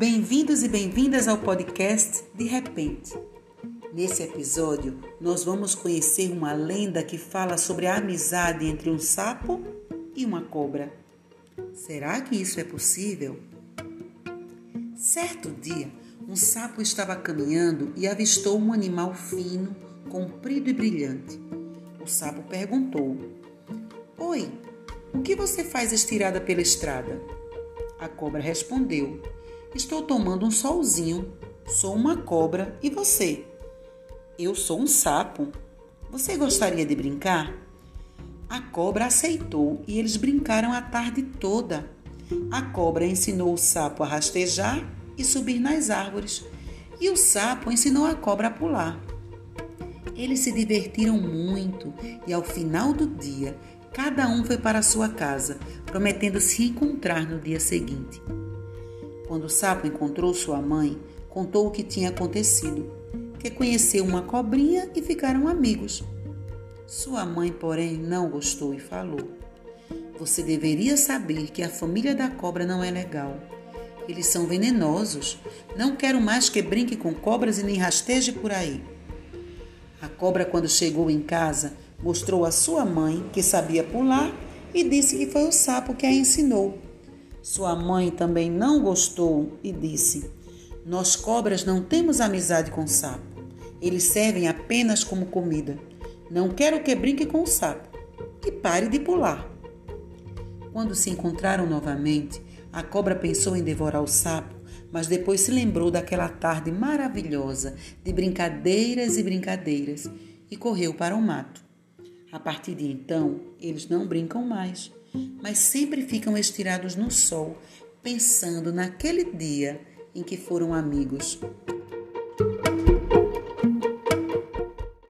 Bem-vindos e bem-vindas ao podcast De Repente. Nesse episódio, nós vamos conhecer uma lenda que fala sobre a amizade entre um sapo e uma cobra. Será que isso é possível? Certo dia, um sapo estava caminhando e avistou um animal fino, comprido e brilhante. O sapo perguntou: Oi, o que você faz estirada pela estrada? A cobra respondeu: Estou tomando um solzinho. Sou uma cobra e você? Eu sou um sapo. Você gostaria de brincar? A cobra aceitou e eles brincaram a tarde toda. A cobra ensinou o sapo a rastejar e subir nas árvores, e o sapo ensinou a cobra a pular. Eles se divertiram muito e ao final do dia, cada um foi para sua casa, prometendo se encontrar no dia seguinte. Quando o sapo encontrou sua mãe, contou o que tinha acontecido, que conheceu uma cobrinha e ficaram amigos. Sua mãe, porém, não gostou e falou: Você deveria saber que a família da cobra não é legal. Eles são venenosos. Não quero mais que brinque com cobras e nem rasteje por aí. A cobra, quando chegou em casa, mostrou à sua mãe que sabia pular e disse que foi o sapo que a ensinou. Sua mãe também não gostou e disse: Nós cobras não temos amizade com sapo. Eles servem apenas como comida. Não quero que brinque com o sapo. E pare de pular. Quando se encontraram novamente, a cobra pensou em devorar o sapo, mas depois se lembrou daquela tarde maravilhosa de brincadeiras e brincadeiras e correu para o mato. A partir de então, eles não brincam mais mas sempre ficam estirados no sol, pensando naquele dia em que foram amigos.